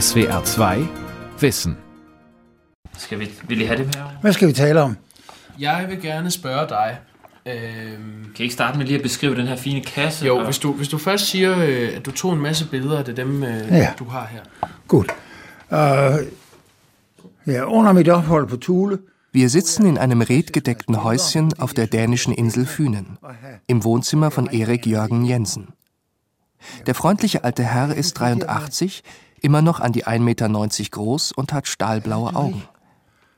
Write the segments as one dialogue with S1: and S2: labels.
S1: SWR 2 Wissen.
S2: Skal vi, vil I have det med?
S3: Hvad skal vi tale om?
S4: Jeg vil gerne spørge dig. Øhm,
S2: Kan I ikke starte med lige at beskrive den her fine kasse?
S4: jo,
S2: og-
S4: hvis du, hvis du først siger, øh, at du tog en masse billeder, det er dem, øh,
S3: Ja.
S4: du har her.
S3: Gut. Äh, ja, under mit Ophold på Thule
S5: Wir sitzen in einem redgedeckten Häuschen auf der dänischen Insel Fünen, im Wohnzimmer von Erik Jørgen Jensen. Der freundliche alte Herr ist 83, immer noch an die 1,90 Meter groß und hat stahlblaue Augen.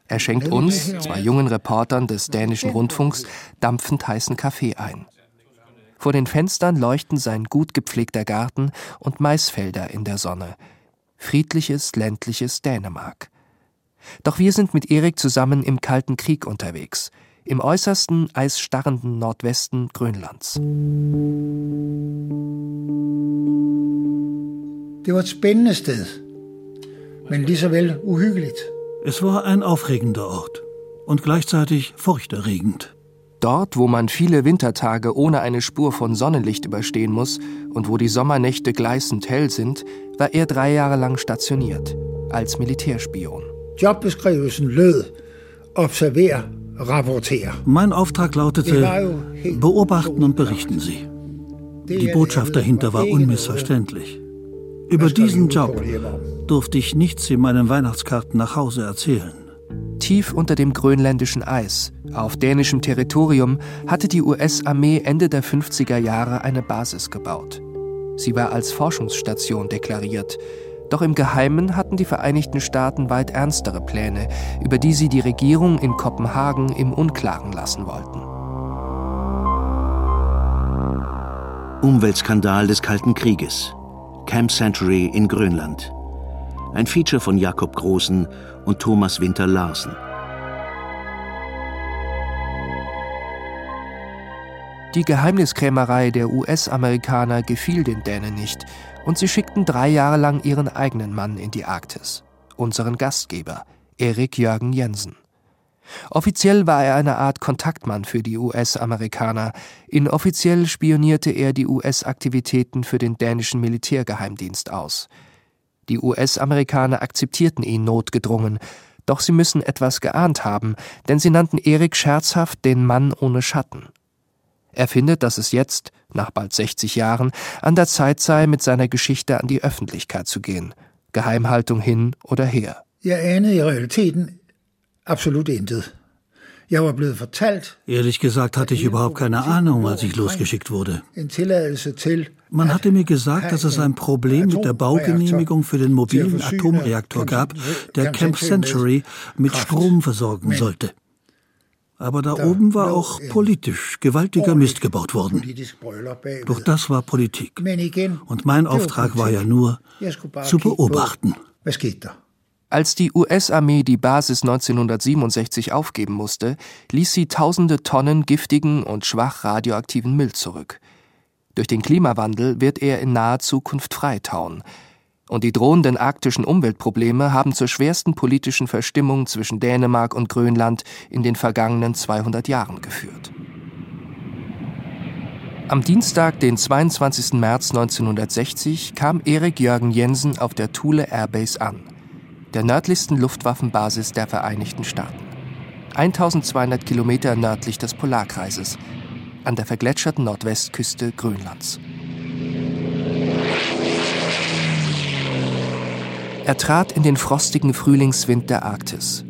S5: Er schenkt uns, zwei jungen Reportern des dänischen Rundfunks, dampfend heißen Kaffee ein. Vor den Fenstern leuchten sein gut gepflegter Garten und Maisfelder in der Sonne. Friedliches, ländliches Dänemark. Doch wir sind mit Erik zusammen im Kalten Krieg unterwegs, im äußersten eisstarrenden Nordwesten Grönlands.
S3: Det var et spændende sted, men lige så vel uhyggeligt.
S6: Es war ein aufregender Ort und gleichzeitig furchterregend.
S5: Dort, wo man viele Wintertage ohne eine Spur von Sonnenlicht überstehen muss und wo die Sommernächte gleißend hell sind, war er drei Jahre lang stationiert, als Militärspion.
S3: Jobbeskrivelsen lød, observer, rapporter.
S6: Mein Auftrag lautete, beobachten und berichten Sie. Die Botschaft dahinter war unmissverständlich. Über diesen Job durfte ich nichts in meinen Weihnachtskarten nach Hause erzählen.
S5: Tief unter dem grönländischen Eis, auf dänischem Territorium, hatte die US-Armee Ende der 50er Jahre eine Basis gebaut. Sie war als Forschungsstation deklariert. Doch im Geheimen hatten die Vereinigten Staaten weit ernstere Pläne, über die sie die Regierung in Kopenhagen im Unklaren lassen wollten.
S7: Umweltskandal des Kalten Krieges. Camp Century in Grönland. Ein Feature von Jakob Großen und Thomas Winter Larsen.
S5: Die Geheimniskrämerei der US-Amerikaner gefiel den Dänen nicht und sie schickten drei Jahre lang ihren eigenen Mann in die Arktis, unseren Gastgeber, Erik Jørgen Jensen. Offiziell war er eine Art Kontaktmann für die US-Amerikaner, inoffiziell spionierte er die US-Aktivitäten für den dänischen Militärgeheimdienst aus. Die US-Amerikaner akzeptierten ihn notgedrungen, doch sie müssen etwas geahnt haben, denn sie nannten Erik scherzhaft den Mann ohne Schatten. Er findet, dass es jetzt, nach bald 60 Jahren, an der Zeit sei, mit seiner Geschichte an die Öffentlichkeit zu gehen. Geheimhaltung hin oder her.
S3: Jeg anede i realiteten absolut intet. Jeg var blevet fortalt
S6: Ehrlich gesagt hatte ich überhaupt keine Ahnung, als ich losgeschickt wurde. Man hatte mir gesagt, dass es ein Problem mit der Baugenehmigung für den mobilen Atomreaktor gab, der Camp Century mit Strom versorgen sollte. Aber da oben war auch politisch gewaltiger Mist gebaut worden. Doch das war Politik. Und mein Auftrag war ja nur, zu beobachten.
S3: Hvad skete der?
S5: Als die US-Armee die Basis 1967 aufgeben musste, ließ sie tausende Tonnen giftigen und schwach radioaktiven Müll zurück. Durch den Klimawandel wird er in naher Zukunft freitauen. Und die drohenden arktischen Umweltprobleme haben zur schwersten politischen Verstimmung zwischen Dänemark und Grönland in den vergangenen 200 Jahren geführt. Am Dienstag, den 22. März 1960, kam Erik Jørgen Jensen auf der Thule Airbase an, der nördlichsten Luftwaffenbasis der Vereinigten Staaten. 1200 Kilometer nördlich des Polarkreises, an der vergletscherten Nordwestküste Grönlands. Er trat in den frostigen Frühlingswind der Arktis.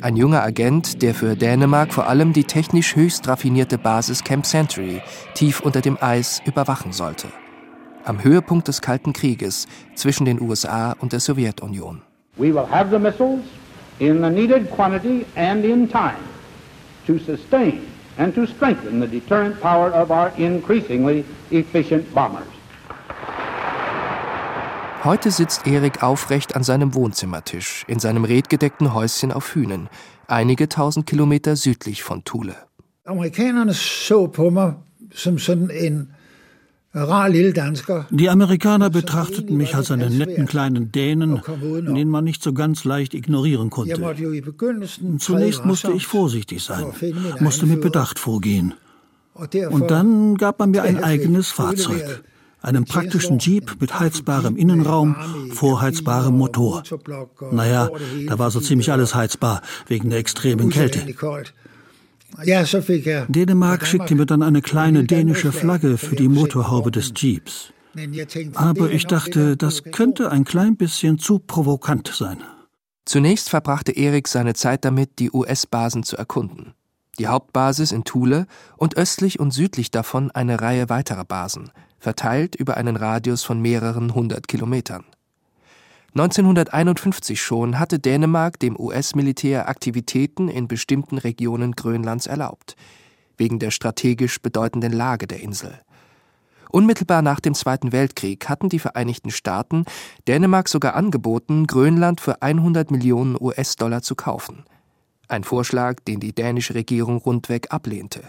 S5: Ein junger Agent, der für Dänemark vor allem die technisch höchst raffinierte Basis Camp Century tief unter dem Eis überwachen sollte. Am Höhepunkt des Kalten Krieges zwischen den USA und der Sowjetunion.
S8: We will have the missiles in the needed quantity and in time to sustain and to strengthen the deterrent power of our increasingly efficient bombers.
S5: Heute sitzt Erik aufrecht an seinem Wohnzimmertisch in seinem redgedeckten Häuschen auf Hünen, einige tausend Kilometer südlich von Thule.
S3: Amerikanerne så på mig som sådan en.
S6: Die Amerikaner betrachteten mich als einen netten kleinen Dänen, den man nicht so ganz leicht ignorieren konnte. Zunächst musste ich vorsichtig sein, musste mit. Bedacht vorgehen. Und dann gab man mir ein eigenes Fahrzeug. einem praktischen Jeep mit heizbarem Innenraum, vorheizbarem Motor. Naja, da war so ziemlich alles heizbar, wegen der extremen Kälte. Dänemark schickte mir dann eine kleine dänische Flagge für die Motorhaube des Jeeps. Aber ich dachte, das könnte ein klein bisschen zu provokant sein.
S5: Zunächst verbrachte Erik seine Zeit damit, die US-Basen zu erkunden. Die Hauptbasis in Thule und östlich und südlich davon eine Reihe weiterer Basen, verteilt über einen Radius von mehreren hundert Kilometern. 1951 schon hatte Dänemark dem US-Militär Aktivitäten in bestimmten Regionen Grönlands erlaubt, wegen der strategisch bedeutenden Lage der Insel. Unmittelbar nach dem Zweiten Weltkrieg hatten die Vereinigten Staaten Dänemark sogar angeboten, Grönland für 100 Millionen US-Dollar zu kaufen. Ein Vorschlag, den die dänische Regierung rundweg ablehnte.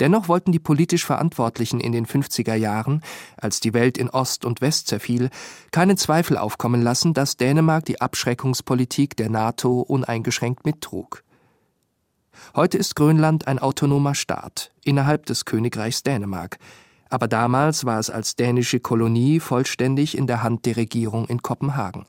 S5: Dennoch wollten die politisch Verantwortlichen in den 50er Jahren, als die Welt in Ost und West zerfiel, keinen Zweifel aufkommen lassen, dass Dänemark die Abschreckungspolitik der NATO uneingeschränkt mittrug. Heute ist Grönland ein autonomer Staat innerhalb des Königreichs Dänemark, aber damals war es als dänische Kolonie vollständig in der Hand der Regierung in Kopenhagen.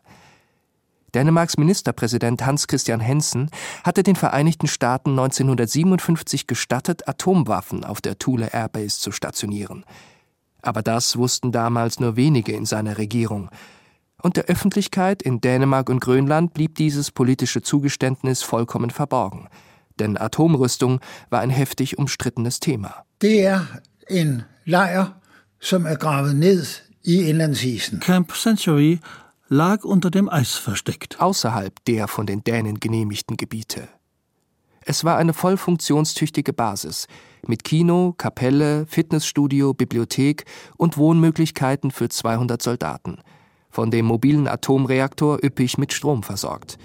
S5: Dänemarks Ministerpräsident Hans Christian Hensen hatte den Vereinigten Staaten 1957 gestattet, Atomwaffen auf der Thule Airbase zu stationieren. Aber das wussten damals nur wenige in seiner Regierung. Und der Öffentlichkeit in Dänemark und Grönland blieb dieses politische Zugeständnis vollkommen verborgen. Denn Atomrüstung war ein heftig umstrittenes Thema.
S3: Der in lejr, som er gravet ned i indlandsisen.
S6: Camp Century lag unter dem Eis versteckt.
S5: Außerhalb der von den Dänen genehmigten Gebiete. Es war eine voll funktionstüchtige Basis mit Kino, Kapelle, Fitnessstudio, Bibliothek und Wohnmöglichkeiten für 200 Soldaten. Von dem mobilen Atomreaktor üppig mit Strom versorgt.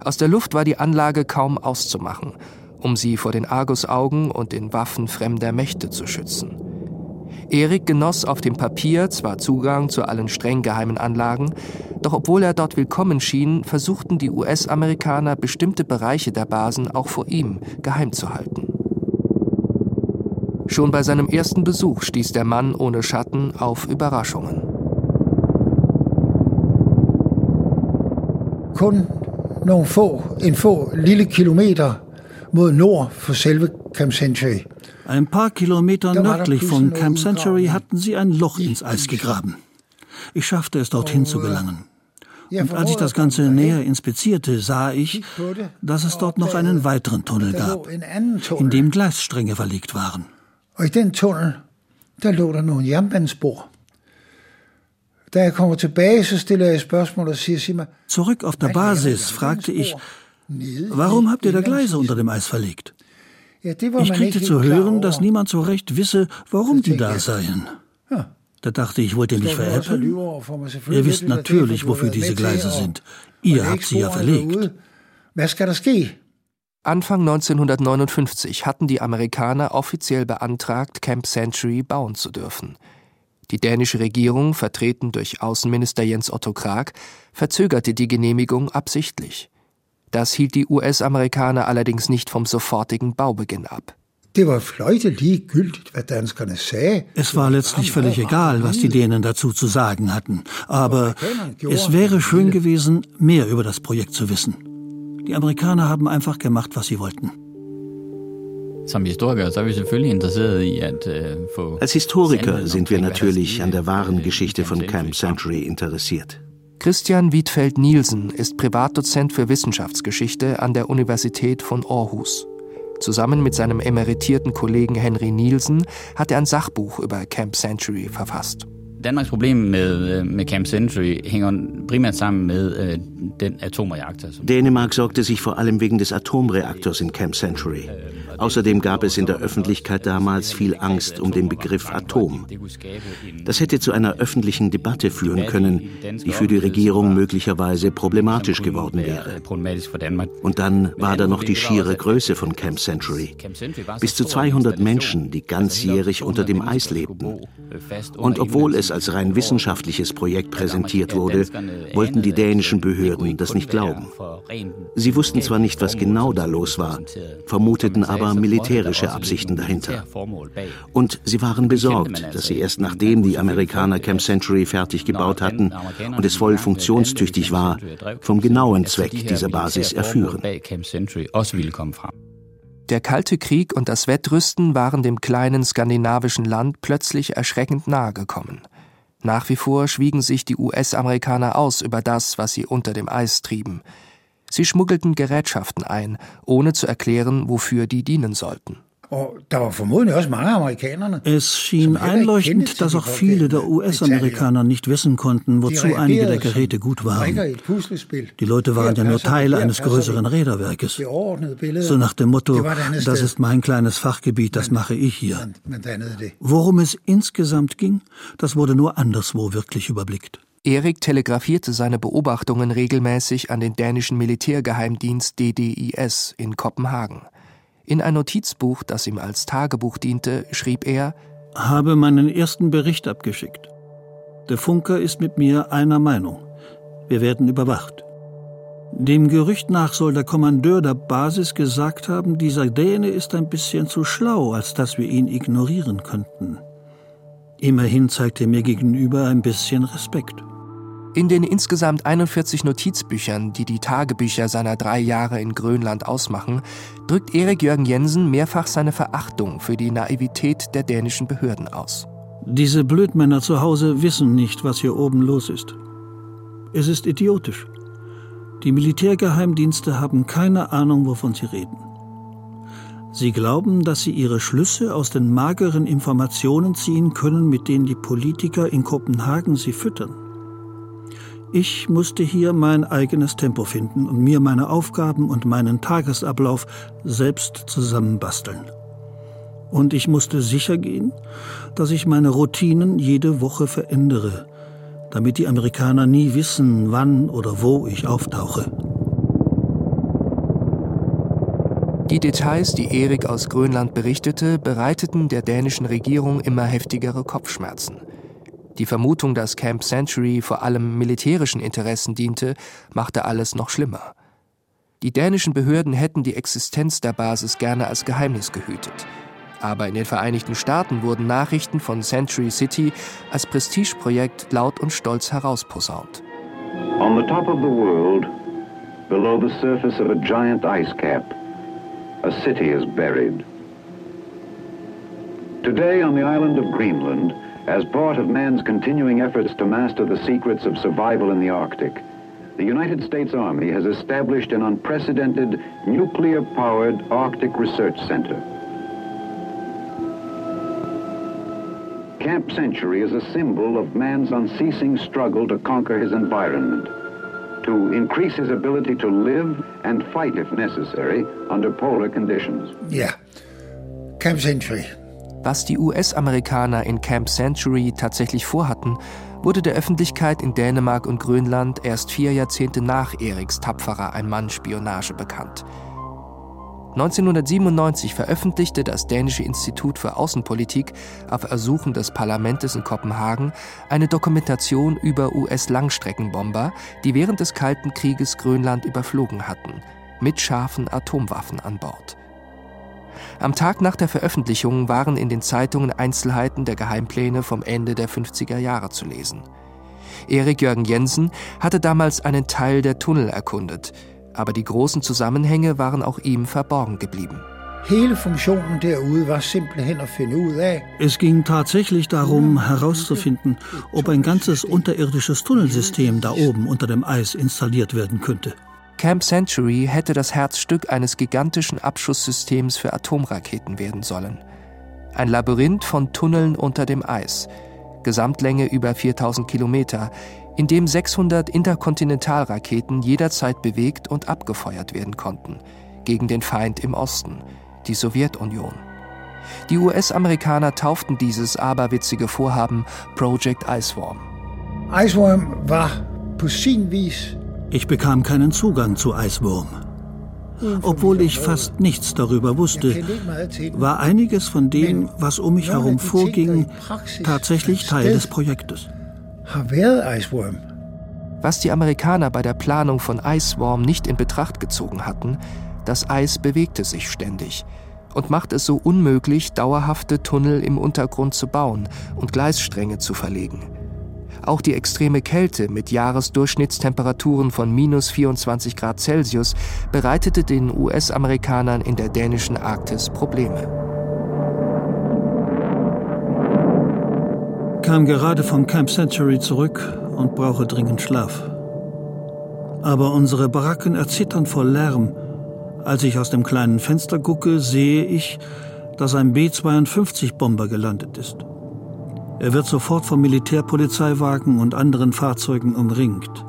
S5: Aus der Luft war die Anlage kaum auszumachen, um sie vor den Argusaugen und den Waffen fremder Mächte zu schützen. Erik genoss auf dem Papier zwar Zugang zu allen streng geheimen Anlagen, doch obwohl er dort willkommen schien, versuchten die US-Amerikaner bestimmte Bereiche der Basen auch vor ihm geheim zu halten. Schon bei seinem ersten Besuch stieß der Mann ohne Schatten auf Überraschungen.
S3: Kun nogle få, en få lille kilometer mod nord for selve Camp Century.
S6: Ein paar Kilometer nördlich von Camp Century hatten sie ein Loch ins Eis gegraben. Ich schaffte es, dorthin zu gelangen. Und als ich das Ganze näher inspizierte, sah ich, dass es dort noch einen weiteren Tunnel gab, in dem Gleisstränge verlegt waren.
S3: Og i den tunnel, der lå der nogle jernbanespor. Da jeg kommer tilbage, så stiller jeg spørgsmål og siger, sig mig,
S6: Zurück auf der Basis fragte ich, warum habt ihr da Gleise unter dem Eis verlegt? Ich kriegte zu hören, dass niemand so recht wisse, warum die da seien. Da dachte ich, wollt ihr mich veräppeln? Ihr wisst natürlich, wofür diese Gleise sind. Ihr habt sie ja verlegt.
S5: Anfang 1959 hatten die Amerikaner offiziell beantragt, Camp Century bauen zu dürfen. Die dänische Regierung, vertreten durch Außenminister Jens Otto Krag, verzögerte die Genehmigung absichtlich. Das hielt die US-Amerikaner allerdings nicht vom sofortigen Baubeginn ab.
S6: Es war letztlich völlig egal, was die Dänen dazu zu sagen hatten. Aber es wäre schön gewesen, mehr über das Projekt zu wissen. Die Amerikaner haben einfach gemacht, was sie wollten.
S7: Als Historiker sind wir natürlich an der wahren Geschichte von Camp Century interessiert.
S5: Christian Wiedfeld Nielsen ist Privatdozent für Wissenschaftsgeschichte an der Universität von Aarhus. Zusammen mit seinem emeritierten Kollegen Henry Nielsen hat er ein Sachbuch über Camp Century verfasst.
S9: Danmarks Problem med, med Camp Century hænger primært sammen med øh, den atomreaktor.
S7: Dänemark sorgte sich vor allem wegen des Atomreaktors in Camp Century. Außerdem gab es in der Öffentlichkeit damals viel Angst um den Begriff Atom. Das hätte zu einer öffentlichen Debatte führen können, die für die Regierung möglicherweise problematisch geworden wäre. Und dann war da noch die schiere Größe von Camp Century. Bis zu 200 Menschen, die ganzjährig unter dem Eis lebten. Und obwohl es als rein wissenschaftliches Projekt präsentiert wurde, wollten die dänischen Behörden das nicht glauben. Sie wussten zwar nicht, was genau da los war, vermuteten aber, aber militärische Absichten dahinter. Und sie waren besorgt, dass sie erst nachdem die Amerikaner Camp Century fertig gebaut hatten und es voll funktionstüchtig war, vom genauen Zweck dieser Basis erführen.
S5: Der Kalte Krieg und das Wettrüsten waren dem kleinen skandinavischen Land plötzlich erschreckend nahe gekommen. Nach wie vor schwiegen sich die US-Amerikaner aus über das, was sie unter dem Eis trieben. Sie schmuggelten Gerätschaften ein, ohne zu erklären, wofür die dienen sollten.
S6: Es schien einleuchtend, dass auch viele der US-Amerikaner nicht wissen konnten, wozu einige der Geräte gut waren. Die Leute waren ja nur Teil eines größeren Räderwerkes. So nach dem Motto, das ist mein kleines Fachgebiet, das mache ich hier. Worum es insgesamt ging, das wurde nur anderswo wirklich überblickt.
S5: Erik telegrafierte seine Beobachtungen regelmäßig an den dänischen Militärgeheimdienst DDIS in Kopenhagen. In ein Notizbuch, das ihm als Tagebuch diente, schrieb er
S6: Habe meinen ersten Bericht abgeschickt. Der Funker ist mit mir einer Meinung. Wir werden überwacht. Dem Gerücht nach soll der Kommandeur der Basis gesagt haben, dieser Däne ist ein bisschen zu schlau, als dass wir ihn ignorieren könnten. Immerhin zeigt er mir gegenüber ein bisschen Respekt.
S5: In den insgesamt 41 Notizbüchern, die die Tagebücher seiner drei Jahre in Grönland ausmachen, drückt Erik Jürgen Jensen mehrfach seine Verachtung für die Naivität der dänischen Behörden aus.
S6: Diese Blödmänner zu Hause wissen nicht, was hier oben los ist. Es ist idiotisch. Die Militärgeheimdienste haben keine Ahnung, wovon sie reden. Sie glauben, dass sie ihre Schlüsse aus den mageren Informationen ziehen können, mit denen die Politiker in Kopenhagen sie füttern. Ich musste hier mein eigenes Tempo finden und mir meine Aufgaben und meinen Tagesablauf selbst zusammenbasteln. Und ich musste sicher gehen, dass ich meine Routinen jede Woche verändere, damit die Amerikaner nie wissen, wann oder wo ich auftauche.
S5: Die Details, die Erik aus Grönland berichtete, bereiteten der dänischen Regierung immer heftigere Kopfschmerzen. Die Vermutung, dass Camp Century vor allem militärischen Interessen diente, machte alles noch schlimmer. Die dänischen Behörden hätten die Existenz der Basis gerne als Geheimnis gehütet. Aber in den Vereinigten Staaten wurden Nachrichten von Century City als Prestigeprojekt laut und stolz herausposaunt.
S10: On the top of the world, below the surface of a giant ice cap, a city is buried. Today on the island of Greenland, As part of man's continuing efforts to master the secrets of survival in the Arctic, the United States Army has established an unprecedented nuclear-powered Arctic Research Center. Camp Century is a symbol of man's unceasing struggle to conquer his environment, to increase his ability to live and fight, if necessary, under polar conditions.
S3: Yeah, Camp Century.
S5: Was die US-Amerikaner in Camp Century tatsächlich vorhatten, wurde der Öffentlichkeit in Dänemark und Grönland erst vier Jahrzehnte nach Eriks tapferer Ein-Mann-Spionage bekannt. 1997 veröffentlichte das Dänische Institut für Außenpolitik auf Ersuchen des Parlaments in Kopenhagen eine Dokumentation über US-Langstreckenbomber, die während des Kalten Krieges Grönland überflogen hatten, mit scharfen Atomwaffen an Bord. Am Tag nach der Veröffentlichung waren in den Zeitungen Einzelheiten der Geheimpläne vom Ende der 50er Jahre zu lesen. Erik Jürgen Jensen hatte damals einen Teil der Tunnel erkundet, aber die großen Zusammenhänge waren auch ihm verborgen geblieben.
S6: Es ging tatsächlich darum, herauszufinden, ob ein ganzes unterirdisches Tunnelsystem da oben unter dem Eis installiert werden könnte.
S5: Camp Century hätte das Herzstück eines gigantischen Abschusssystems für Atomraketen werden sollen. Ein Labyrinth von Tunneln unter dem Eis, Gesamtlänge über 4000 Kilometer, in dem 600 Interkontinentalraketen jederzeit bewegt und abgefeuert werden konnten, gegen den Feind im Osten, die Sowjetunion. Die US-Amerikaner tauften dieses aberwitzige Vorhaben Project Iceworm.
S3: Iceworm war på sin vis
S6: ich bekam keinen Zugang zu Eiswurm. Obwohl ich fast nichts darüber wusste, war einiges von dem, was um mich herum vorging, tatsächlich Teil des Projektes.
S5: Was die Amerikaner bei der Planung von Iceworm nicht in Betracht gezogen hatten, das Eis bewegte sich ständig. und macht es so unmöglich, dauerhafte Tunnel im Untergrund zu bauen und Gleisstränge zu verlegen. Auch die extreme Kälte mit Jahresdurchschnittstemperaturen von minus 24 Grad Celsius bereitete den US-Amerikanern in der dänischen Arktis Probleme.
S6: Kam gerade vom Camp Century zurück und brauche dringend Schlaf. Aber unsere Baracken erzittern vor Lärm. Als ich aus dem kleinen Fenster gucke, sehe ich, dass ein B-52-Bomber gelandet ist. Er wird sofort vom Militärpolizeiwagen und anderen Fahrzeugen umringt.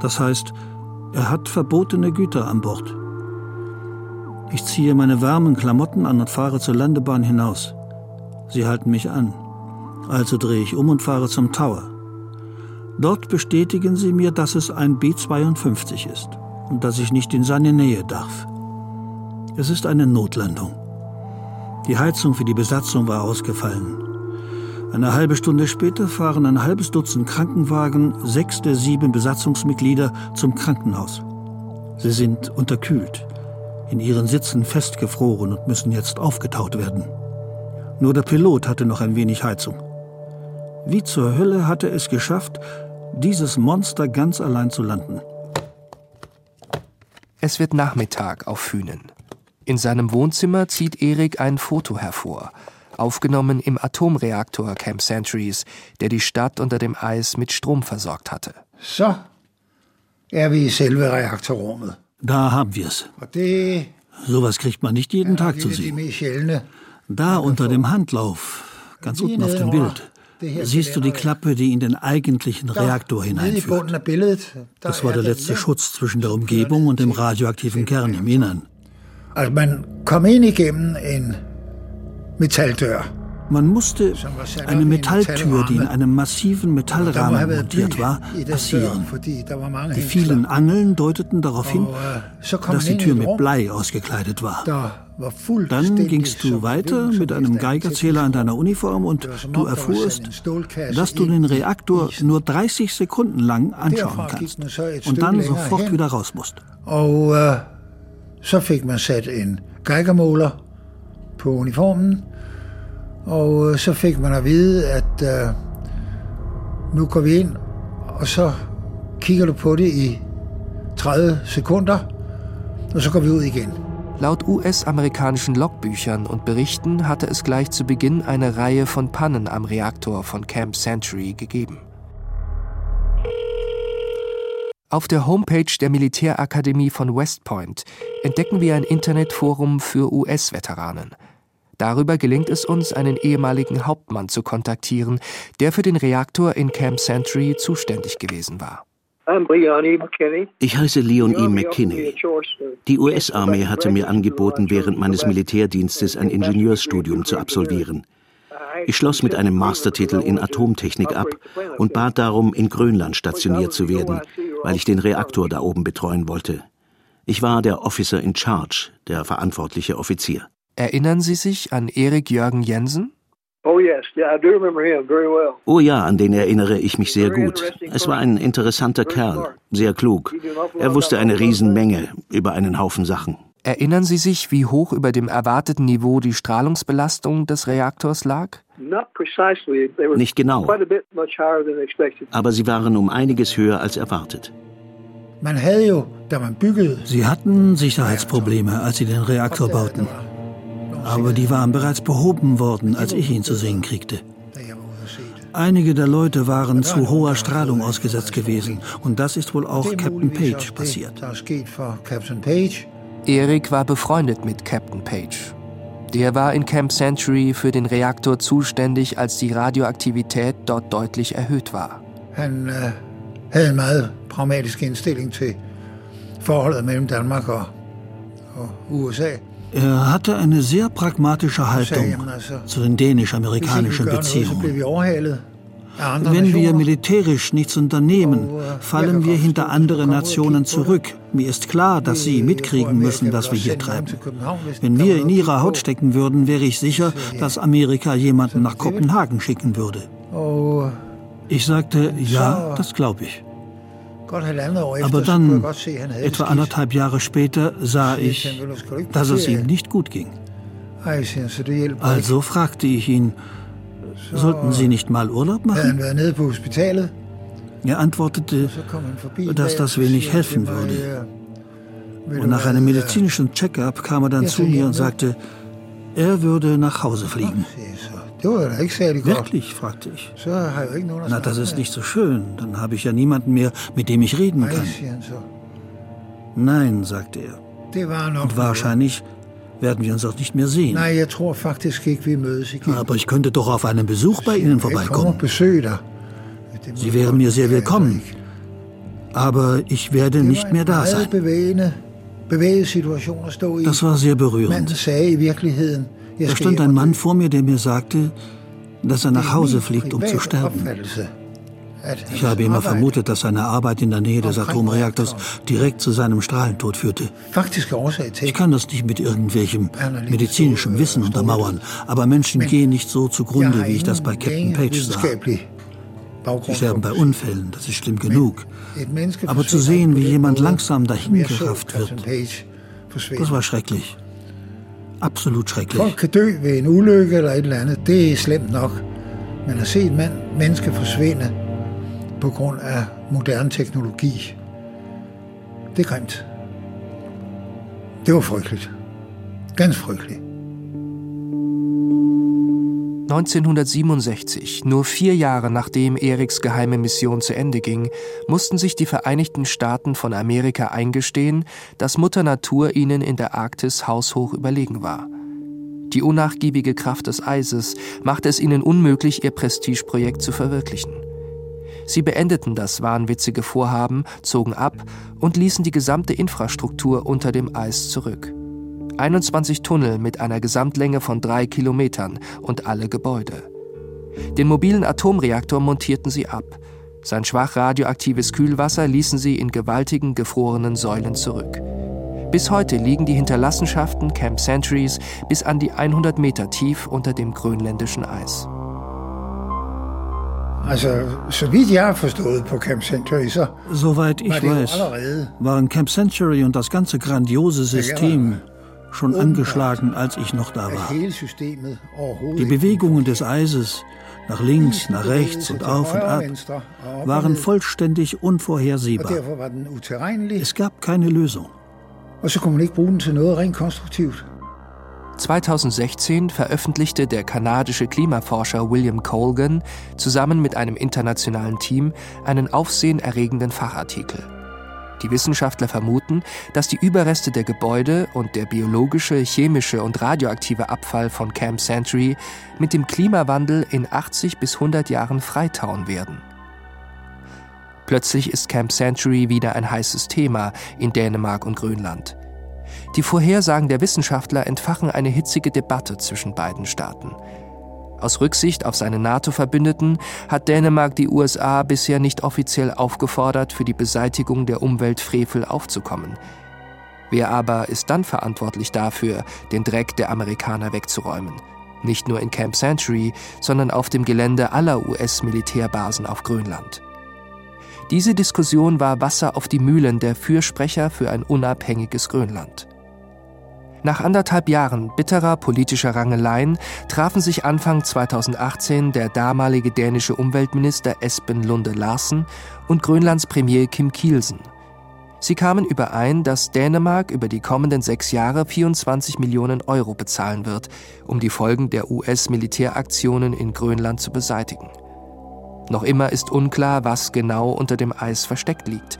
S6: Das heißt, er hat verbotene Güter an Bord. Ich ziehe meine warmen Klamotten an und fahre zur Landebahn hinaus. Sie halten mich an. Also drehe ich um und fahre zum Tower. Dort bestätigen sie mir, dass es ein B-52 ist und dass ich nicht in seine Nähe darf. Es ist eine Notlandung. Die Heizung für die Besatzung war ausgefallen. Eine halbe Stunde später fahren ein halbes Dutzend Krankenwagen, sechs der sieben Besatzungsmitglieder, zum Krankenhaus. Sie sind unterkühlt, in ihren Sitzen festgefroren und müssen jetzt aufgetaut werden. Nur der Pilot hatte noch ein wenig Heizung. Wie zur Hölle hatte es geschafft, dieses Monster ganz allein zu landen.
S5: Es wird Nachmittag auf Fünen. In seinem Wohnzimmer zieht Erik ein Foto hervor – aufgenommen im Atomreaktor Camp Centuries, der die Stadt unter dem Eis mit Strom versorgt hatte.
S3: So er wie selve Reaktorrummet.
S6: Da haben wir's. Sowas kriegt man nicht jeden Tag zu sehen. Da unter dem Handlauf, ganz unten auf dem Bild, siehst du die Klappe, die in den eigentlichen Reaktor hineinführt. Das war der letzte Schutz zwischen der Umgebung und dem radioaktiven Kern im Innern.
S3: Also man kom ind igennem en Metalldør.
S6: Man musste eine Metalltür, die in einem massiven Metallrahmen montiert war, passieren. Die vielen Angeln deuteten darauf hin, dass die Tür mit Blei ausgekleidet war. Dann gingst du weiter mit einem Geigerzähler an deiner Uniform und du erfuhrst, dass du den Reaktor nur 30 Sekunden lang anschauen kannst und dann sofort wieder raus musst.
S3: Und uh, så fik man sat en geigermåler på uniformen, og så fik man at vide, at uh, nu går vi ind, og så kigger du på det i 30 sekunder, så går vi ud igen.
S5: Laut US-amerikanischen Logbüchern und Berichten hatte es gleich zu Beginn eine Reihe von Pannen am Reaktor von Camp Century gegeben. Auf der Homepage der Militärakademie von West Point entdecken wir ein Internetforum für US-Veteranen – Darüber gelingt es uns, einen ehemaligen Hauptmann zu kontaktieren, der für den Reaktor in Camp Century zuständig gewesen war.
S7: Ich heiße Leon E. McKinney. Die US-Armee hatte mir angeboten, während meines Militärdienstes ein Ingenieursstudium zu absolvieren. Ich schloss mit einem Mastertitel in Atomtechnik ab und bat darum, in Grönland stationiert zu werden, weil ich den Reaktor da oben betreuen wollte. Ich war der Officer in Charge, der verantwortliche Offizier.
S5: Erinnern Sie sich an Erik Jörgen Jensen?
S7: Oh, oh ja, an den erinnere ich mich sehr gut. Es war ein interessanter Kerl, sehr klug. Er wusste eine Riesenmenge über einen Haufen Sachen.
S5: Erinnern Sie sich, wie hoch über dem erwarteten Niveau die Strahlungsbelastung des Reaktors lag?
S7: Nicht genau. Aber sie waren um einiges höher als erwartet.
S6: Sie hatten Sicherheitsprobleme, als sie den Reaktor bauten aber die waren bereits behoben worden, als ich ihn zu sehen kriegte. Einige der Leute waren zu hoher Strahlung ausgesetzt gewesen und das ist wohl auch Captain Page passiert.
S5: Erik war befreundet mit Captain Page. Der war in Camp Century für den Reaktor zuständig, als die Radioaktivität dort deutlich erhöht war.
S3: Han äh, havde en meget pragmatisk indstilling til forholdet mellem Danmark og, og USA.
S6: Er hatte eine sehr pragmatische Haltung zu den dänisch-amerikanischen Beziehungen. Wenn wir militärisch nichts unternehmen, fallen wir hinter andere Nationen zurück. Mir ist klar, dass sie mitkriegen müssen, was wir hier treiben. Wenn wir in ihrer Haut stecken würden, wäre ich sicher, dass Amerika jemanden nach Kopenhagen schicken würde. Ich sagte, ja, das glaube ich. Aber dann, etwa anderthalb Jahre später, sah ich, dass es ihm nicht gut ging. Also fragte ich ihn, sollten Sie nicht mal Urlaub machen? Er antwortete, dass das wenig helfen würde. Und nach einem medizinischen Check-up kam er dann zu mir und sagte, er würde nach Hause fliegen. Wirklich? fragte ich. Na, das ist nicht so schön. Dann habe ich ja niemanden mehr, mit dem ich reden kann. Nein, sagte er. Und wahrscheinlich werden wir uns auch nicht mehr sehen. Aber ich könnte doch auf einen Besuch bei Ihnen vorbeikommen. Sie wären mir sehr willkommen. Aber ich werde nicht mehr da sein. Das war sehr berührend. Da stand ein Mann vor mir, der mir sagte, dass er nach Hause fliegt, um zu sterben. Ich habe immer vermutet, dass seine Arbeit in der Nähe des Atomreaktors direkt zu seinem Strahlentod führte. Ich kann das nicht mit irgendwelchem medizinischem Wissen untermauern, aber Menschen gehen nicht so zugrunde, wie ich das bei Captain Page sah. Sie sterben bei Unfällen, das ist schlimm genug. Aber zu sehen, wie jemand langsam dahingerafft wird, das war schrecklich. Absolut schrecklich. Folk kan dø ved en ulykke eller et eller andet. Det er slemt nok. Men at se et menneske forsvinde på grund af moderne teknologi, det er grimt. Det var frygteligt. Ganz frygteligt.
S5: 1967, nur vier Jahre nachdem Eriks geheime Mission zu Ende ging, mussten sich die Vereinigten Staaten von Amerika eingestehen, dass Mutter Natur ihnen in der Arktis haushoch überlegen war. Die unnachgiebige Kraft des Eises machte es ihnen unmöglich, ihr Prestigeprojekt zu verwirklichen. Sie beendeten das wahnwitzige Vorhaben, zogen ab und ließen die gesamte Infrastruktur unter dem Eis zurück. 21 Tunnel mit einer Gesamtlänge von drei Kilometern und alle Gebäude. Den mobilen Atomreaktor montierten sie ab. Sein schwach radioaktives Kühlwasser ließen sie in gewaltigen gefrorenen Säulen zurück. Bis heute liegen die Hinterlassenschaften Camp Centuries bis an die 100 Meter tief unter dem grönländischen Eis.
S3: Also, soweit ich verstanden på Camp Century, so
S6: Soweit ich weiß, waren Camp Century und das ganze grandiose System schon angeschlagen, als ich noch da war. Die Bewegungen des Eises nach links, nach rechts und auf und ab waren vollständig unvorhersehbar. Es gab keine Lösung.
S5: 2016 veröffentlichte der kanadische Klimaforscher William Colgan zusammen mit einem internationalen Team einen aufsehenerregenden Fachartikel. Die Wissenschaftler vermuten, dass die Überreste der Gebäude und der biologische, chemische und radioaktive Abfall von Camp Century mit dem Klimawandel in 80 bis 100 Jahren freitauen werden. Plötzlich ist Camp Century wieder ein heißes Thema in Dänemark und Grönland. Die Vorhersagen der Wissenschaftler entfachen eine hitzige Debatte zwischen beiden Staaten. Aus Rücksicht auf seine NATO-Verbündeten hat Dänemark die USA bisher nicht offiziell aufgefordert, für die Beseitigung der Umweltfrevel aufzukommen. Wer aber ist dann verantwortlich dafür, den Dreck der Amerikaner wegzuräumen? Nicht nur in Camp Century, sondern auf dem Gelände aller US-Militärbasen auf Grönland. Diese Diskussion war Wasser auf die Mühlen der Fürsprecher für ein unabhängiges Grönland. Nach anderthalb Jahren bitterer politischer Rangeleien trafen sich Anfang 2018 der damalige dänische Umweltminister Espen Lunde Larsen und Grönlands Premier Kim Kielsen. Sie kamen überein, dass Dänemark über die kommenden sechs Jahre 24 Millionen Euro bezahlen wird, um die Folgen der US-Militäraktionen in Grönland zu beseitigen. Noch immer ist unklar, was genau unter dem Eis versteckt liegt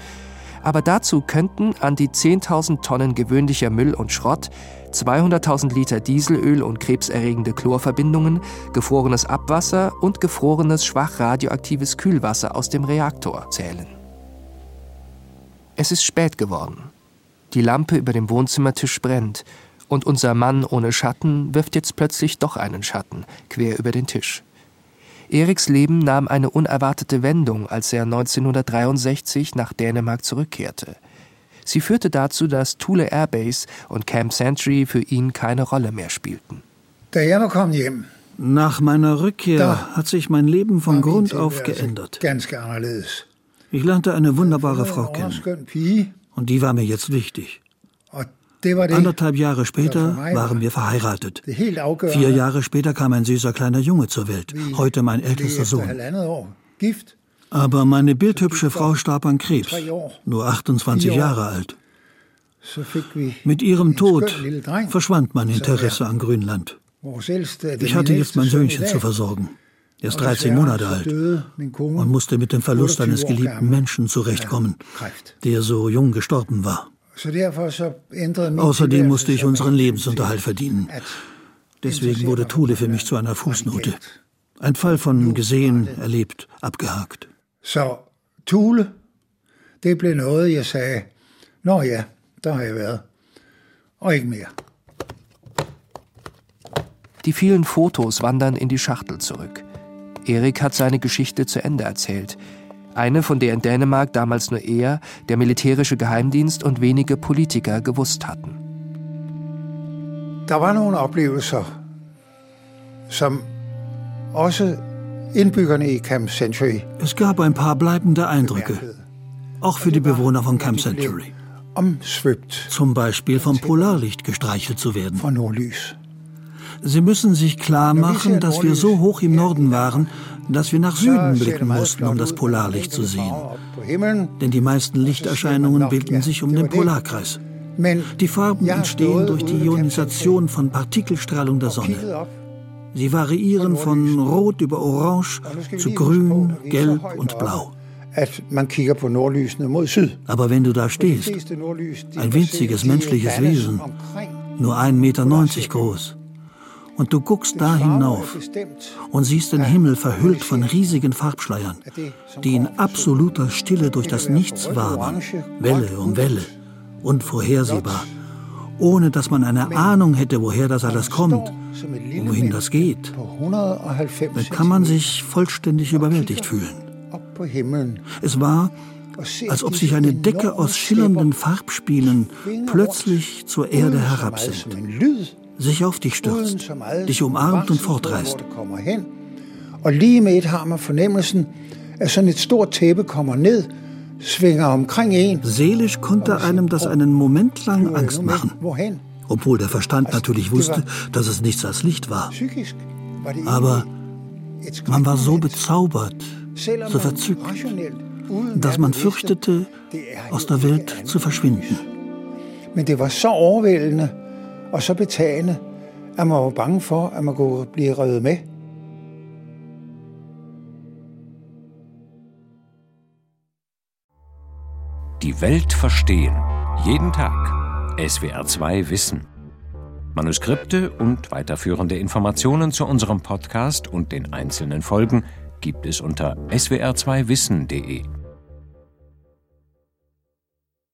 S5: aber dazu könnten an die 10.000 Tonnen gewöhnlicher Müll und Schrott 200.000 Liter Dieselöl und krebserregende Chlorverbindungen, gefrorenes Abwasser und gefrorenes schwach radioaktives Kühlwasser aus dem Reaktor zählen. Es ist spät geworden. Die Lampe über dem Wohnzimmertisch brennt und unser Mann ohne Schatten wirft jetzt plötzlich doch einen Schatten quer über den Tisch. Eriks Leben nahm eine unerwartete Wendung, als er 1963 nach Dänemark zurückkehrte. Sie führte dazu, dass Thule Airbase und Camp Century für ihn keine Rolle mehr spielten.
S6: Nach meiner Rückkehr hat sich mein Leben von Grund auf geändert. Ich lernte eine wunderbare Frau kennen. Und die war mir jetzt wichtig. Anderthalb Jahre später waren wir verheiratet. Vier Jahre später kam ein süßer kleiner Junge zur Welt, heute mein ältester Sohn. Aber meine bildhübsche Frau starb an Krebs, nur 28 Jahre. Alt. Mit ihrem Tod verschwand mein Interesse an Grünland. Ich hatte jetzt mein Söhnchen zu versorgen. Er ist 13 Monate alt und musste mit dem Verlust eines geliebten Menschen zurechtkommen, der so jung gestorben war. Außerdem musste ich unseren Lebensunterhalt verdienen. Deswegen wurde Thule für mich zu einer Fußnote. Ein Fall von gesehen, erlebt, abgehakt.
S3: Så Thule, det blev noget, jeg sagde, nå ja, der har jeg været. Og ikke mere.
S5: Die vielen Fotos wandern in die Schachtel zurück. Erik hat seine Geschichte zu Ende erzählt. Eine, von der in Dänemark damals nur er, der militärische Geheimdienst und wenige Politiker gewusst hatten.
S3: Der var nogle oplevelser, som også indbyggerne i Camp Century.
S6: Es gab ein paar bleibende Eindrücke, auch für die Bewohner von Camp Century. Zum Beispiel vom Polarlicht gestreichelt zu werden. Sie müssen sich klar machen, dass wir so hoch im Norden waren, dass wir nach Süden blicken mussten, um das Polarlicht zu sehen. Denn die meisten Lichterscheinungen bilden sich um den Polarkreis. Die Farben entstehen durch die Ionisation von Partikelstrahlung der Sonne. Sie variieren von Rot über Orange zu Grün, Gelb und Blau. Aber wenn du da stehst, ein winziges menschliches Wesen, nur 1,90 Meter groß, und du guckst da hinauf und siehst den Himmel verhüllt von riesigen Farbschleiern, die in absoluter Stille durch das Nichts wabern, Welle um Welle, unvorhersehbar, ohne dass man eine Ahnung hätte, woher das alles kommt und wohin das geht, dann kann man sich vollständig überwältigt fühlen. Es war, als ob sich eine Decke aus schillernden Farbspielen plötzlich zur Erde herabsenkt sich auf dich stürzt, dich umarmt und fortreißt.
S3: Og lige med et har man fornemmelsen, at sådan et stort tæppe kommer ned, svinger omkring en.
S6: Seelisch konnte einem das einen Moment lang Angst machen. Obwohl der Verstand natürlich wusste, dass es nichts als Licht war. Aber man war so bezaubert, so verzückt, dass man fürchtete, aus der Welt zu verschwinden.
S3: Men det var så overvældende, og så betagende, at man var bange for, at man kunne blive revet med.
S1: Die Welt verstehen. Jeden Tag. SWR2 Wissen. Manuskripte und weiterführende Informationen zu unserem Podcast und den einzelnen Folgen gibt es unter swr2wissen.de.